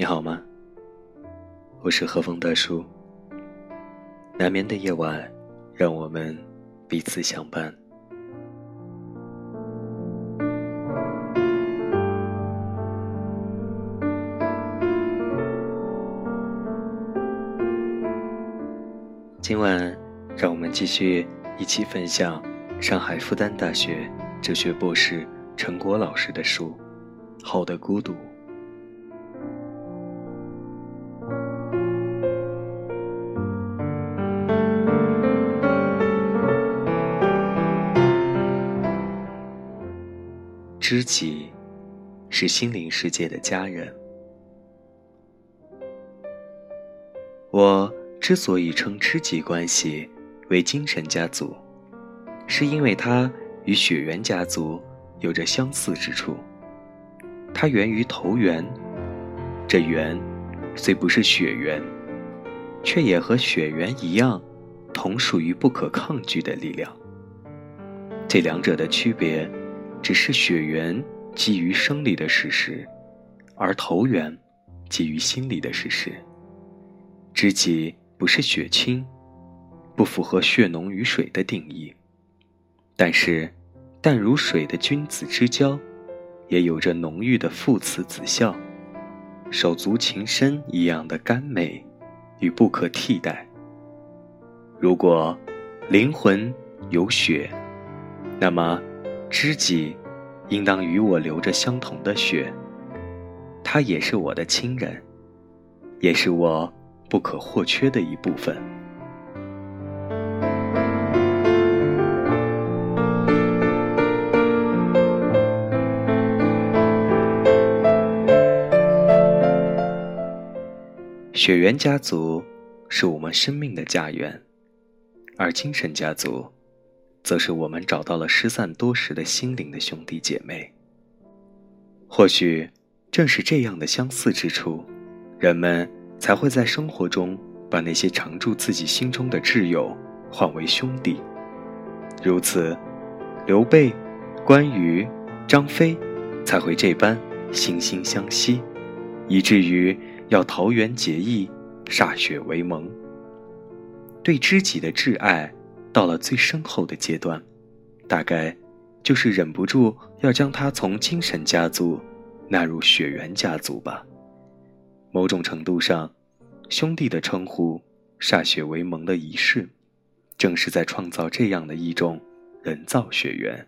你好吗？我是和风大叔。难眠的夜晚，让我们彼此相伴。今晚，让我们继续一起分享上海复旦大学哲学博士陈果老师的书《好的孤独》。知己是心灵世界的家人。我之所以称知己关系为精神家族，是因为它与血缘家族有着相似之处。它源于投缘，这缘虽不是血缘，却也和血缘一样，同属于不可抗拒的力量。这两者的区别。只是血缘基于生理的事实，而投缘基于心理的事实。知己不是血亲，不符合血浓于水的定义。但是，淡如水的君子之交，也有着浓郁的父慈子孝、手足情深一样的甘美与不可替代。如果灵魂有血，那么。知己，应当与我流着相同的血。他也是我的亲人，也是我不可或缺的一部分。血缘家族是我们生命的家园，而精神家族。则是我们找到了失散多时的心灵的兄弟姐妹。或许正是这样的相似之处，人们才会在生活中把那些常驻自己心中的挚友换为兄弟。如此，刘备、关羽、张飞才会这般惺惺相惜，以至于要桃园结义、歃血为盟。对知己的挚爱。到了最深厚的阶段，大概就是忍不住要将他从精神家族纳入血缘家族吧。某种程度上，兄弟的称呼、歃血为盟的仪式，正是在创造这样的一种人造血缘、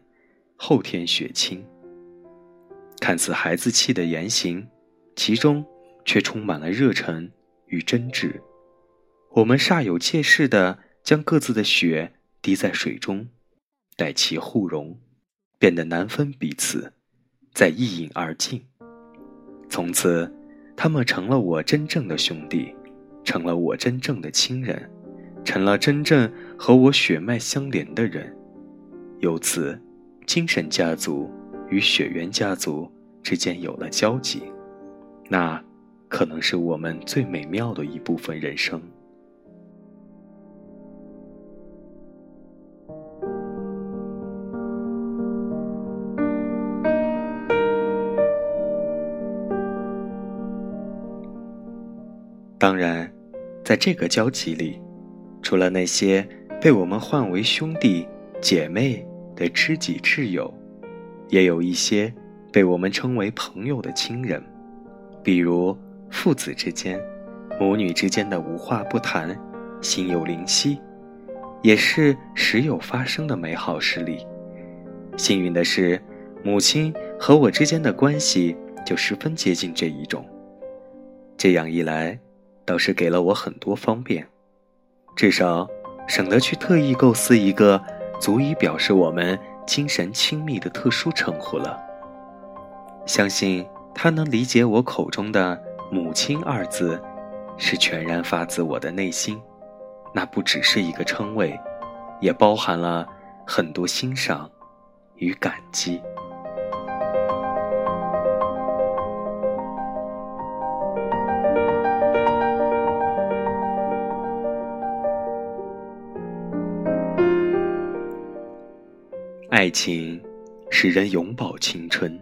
后天血亲。看似孩子气的言行，其中却充满了热忱与真挚。我们煞有介事的。将各自的血滴在水中，待其互融，变得难分彼此，再一饮而尽。从此，他们成了我真正的兄弟，成了我真正的亲人，成了真正和我血脉相连的人。由此，精神家族与血缘家族之间有了交集，那可能是我们最美妙的一部分人生。当然，在这个交集里，除了那些被我们唤为兄弟姐妹的知己挚友，也有一些被我们称为朋友的亲人，比如父子之间、母女之间的无话不谈、心有灵犀，也是时有发生的美好事例。幸运的是，母亲和我之间的关系就十分接近这一种。这样一来。倒是给了我很多方便，至少省得去特意构思一个足以表示我们精神亲密的特殊称呼了。相信他能理解我口中的“母亲”二字，是全然发自我的内心，那不只是一个称谓，也包含了很多欣赏与感激。爱情使人永葆青春，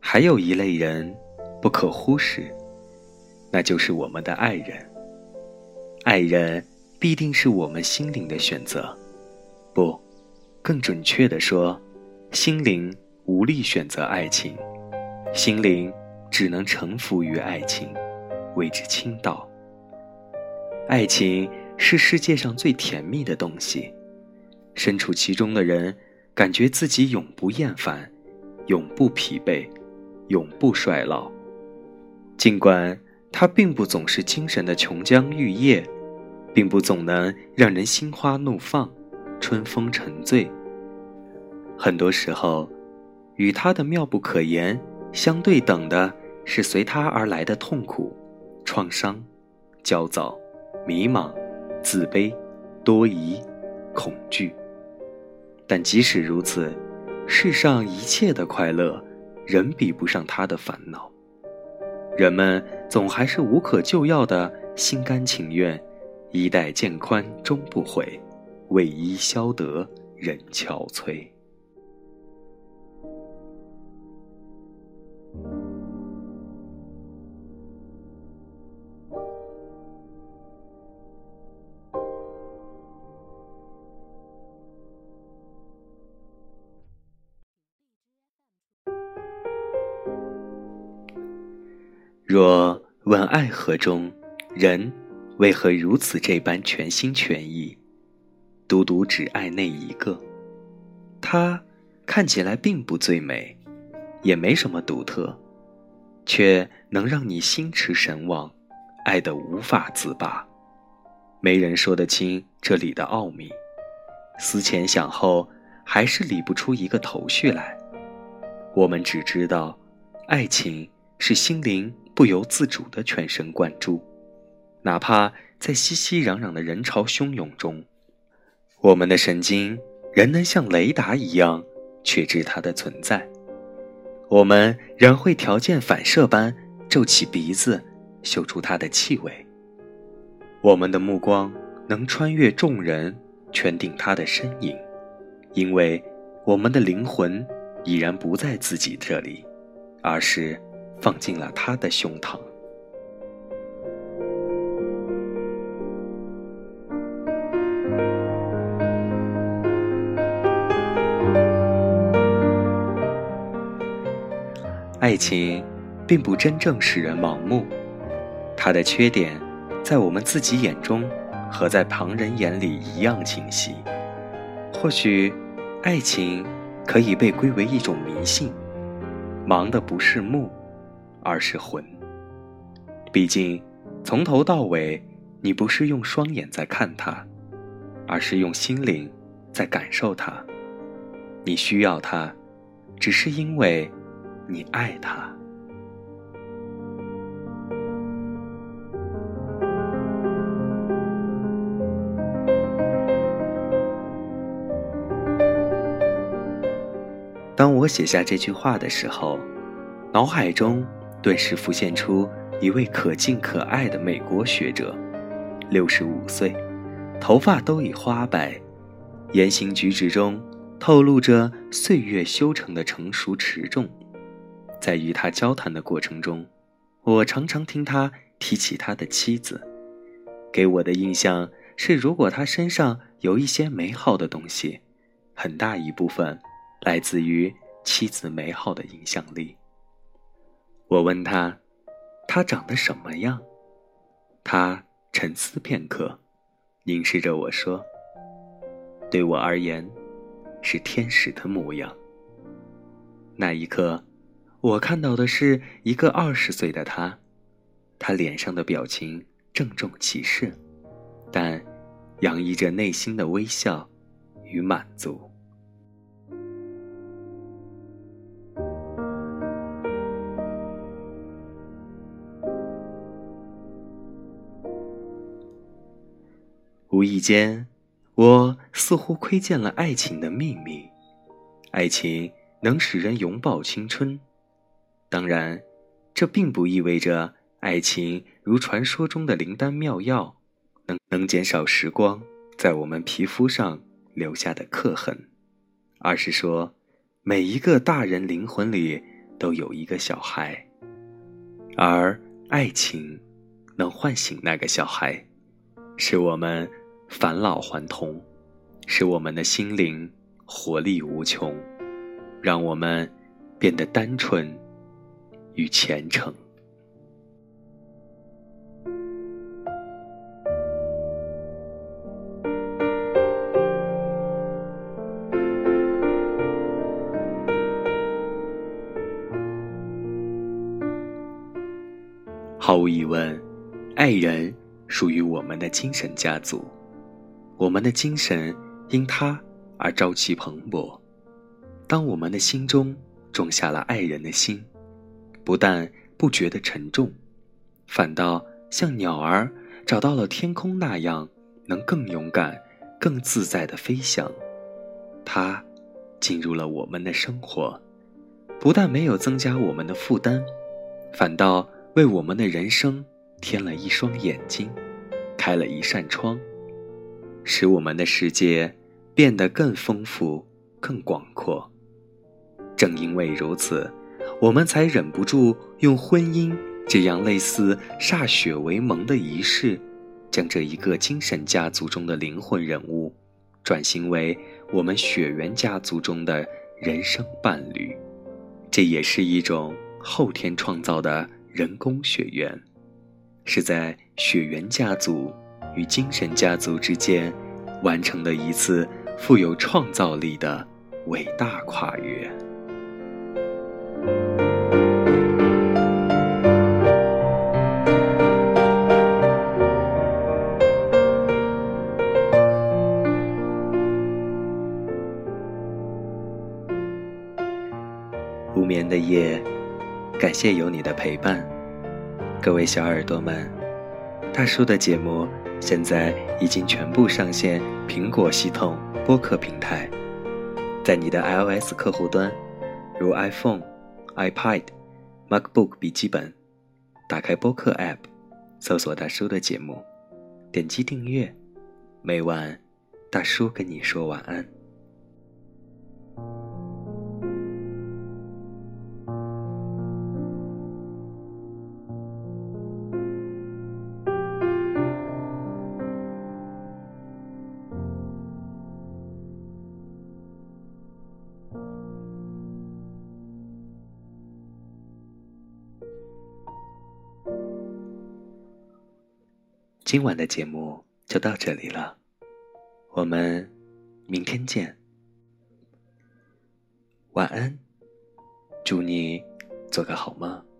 还有一类人不可忽视，那就是我们的爱人。爱人必定是我们心灵的选择，不，更准确的说，心灵无力选择爱情，心灵只能臣服于爱情，为之倾倒。爱情是世界上最甜蜜的东西，身处其中的人，感觉自己永不厌烦，永不疲惫，永不衰老。尽管它并不总是精神的琼浆玉液，并不总能让人心花怒放、春风沉醉。很多时候，与它的妙不可言相对等的是随它而来的痛苦、创伤、焦躁。迷茫、自卑、多疑、恐惧。但即使如此，世上一切的快乐，仍比不上他的烦恼。人们总还是无可救药的心甘情愿，衣带渐宽终不悔，为伊消得人憔悴。若问爱河中，人为何如此这般全心全意，独独只爱那一个？他看起来并不最美，也没什么独特，却能让你心驰神往，爱得无法自拔。没人说得清这里的奥秘，思前想后，还是理不出一个头绪来。我们只知道，爱情是心灵。不由自主的全神贯注，哪怕在熙熙攘攘的人潮汹涌中，我们的神经仍能像雷达一样确知它的存在。我们仍会条件反射般皱起鼻子，嗅出它的气味。我们的目光能穿越众人，圈定它的身影，因为我们的灵魂已然不在自己这里，而是。放进了他的胸膛。爱情并不真正使人盲目，它的缺点，在我们自己眼中和在旁人眼里一样清晰。或许，爱情可以被归为一种迷信，盲的不是目。而是魂。毕竟，从头到尾，你不是用双眼在看它，而是用心灵在感受它。你需要它，只是因为你爱它。当我写下这句话的时候，脑海中。顿时浮现出一位可敬可爱的美国学者，六十五岁，头发都已花白，言行举止中透露着岁月修成的成熟持重。在与他交谈的过程中，我常常听他提起他的妻子，给我的印象是，如果他身上有一些美好的东西，很大一部分来自于妻子美好的影响力。我问他：“他长得什么样？”他沉思片刻，凝视着我说：“对我而言，是天使的模样。”那一刻，我看到的是一个二十岁的他，他脸上的表情郑重其事，但洋溢着内心的微笑与满足。无意间，我似乎窥见了爱情的秘密。爱情能使人永葆青春，当然，这并不意味着爱情如传说中的灵丹妙药，能能减少时光在我们皮肤上留下的刻痕，而是说，每一个大人灵魂里都有一个小孩，而爱情能唤醒那个小孩，使我们返老还童，使我们的心灵活力无穷，让我们变得单纯与虔诚。毫无疑问，爱人属于我们的精神家族，我们的精神因他而朝气蓬勃。当我们的心中种下了爱人的心，不但不觉得沉重，反倒像鸟儿找到了天空那样，能更勇敢、更自在地飞翔。他进入了我们的生活，不但没有增加我们的负担，反倒。为我们的人生添了一双眼睛，开了一扇窗，使我们的世界变得更丰富、更广阔。正因为如此，我们才忍不住用婚姻这样类似歃血为盟的仪式，将这一个精神家族中的灵魂人物，转型为我们血缘家族中的人生伴侣。这也是一种后天创造的。人工血缘，是在血缘家族与精神家族之间完成的一次富有创造力的伟大跨越。无眠的夜。感谢有你的陪伴，各位小耳朵们，大叔的节目现在已经全部上线苹果系统播客平台，在你的 iOS 客户端，如 iPhone、iPad、MacBook 笔记本，打开播客 App，搜索大叔的节目，点击订阅，每晚大叔跟你说晚安。今晚的节目就到这里了，我们明天见。晚安，祝你做个好梦。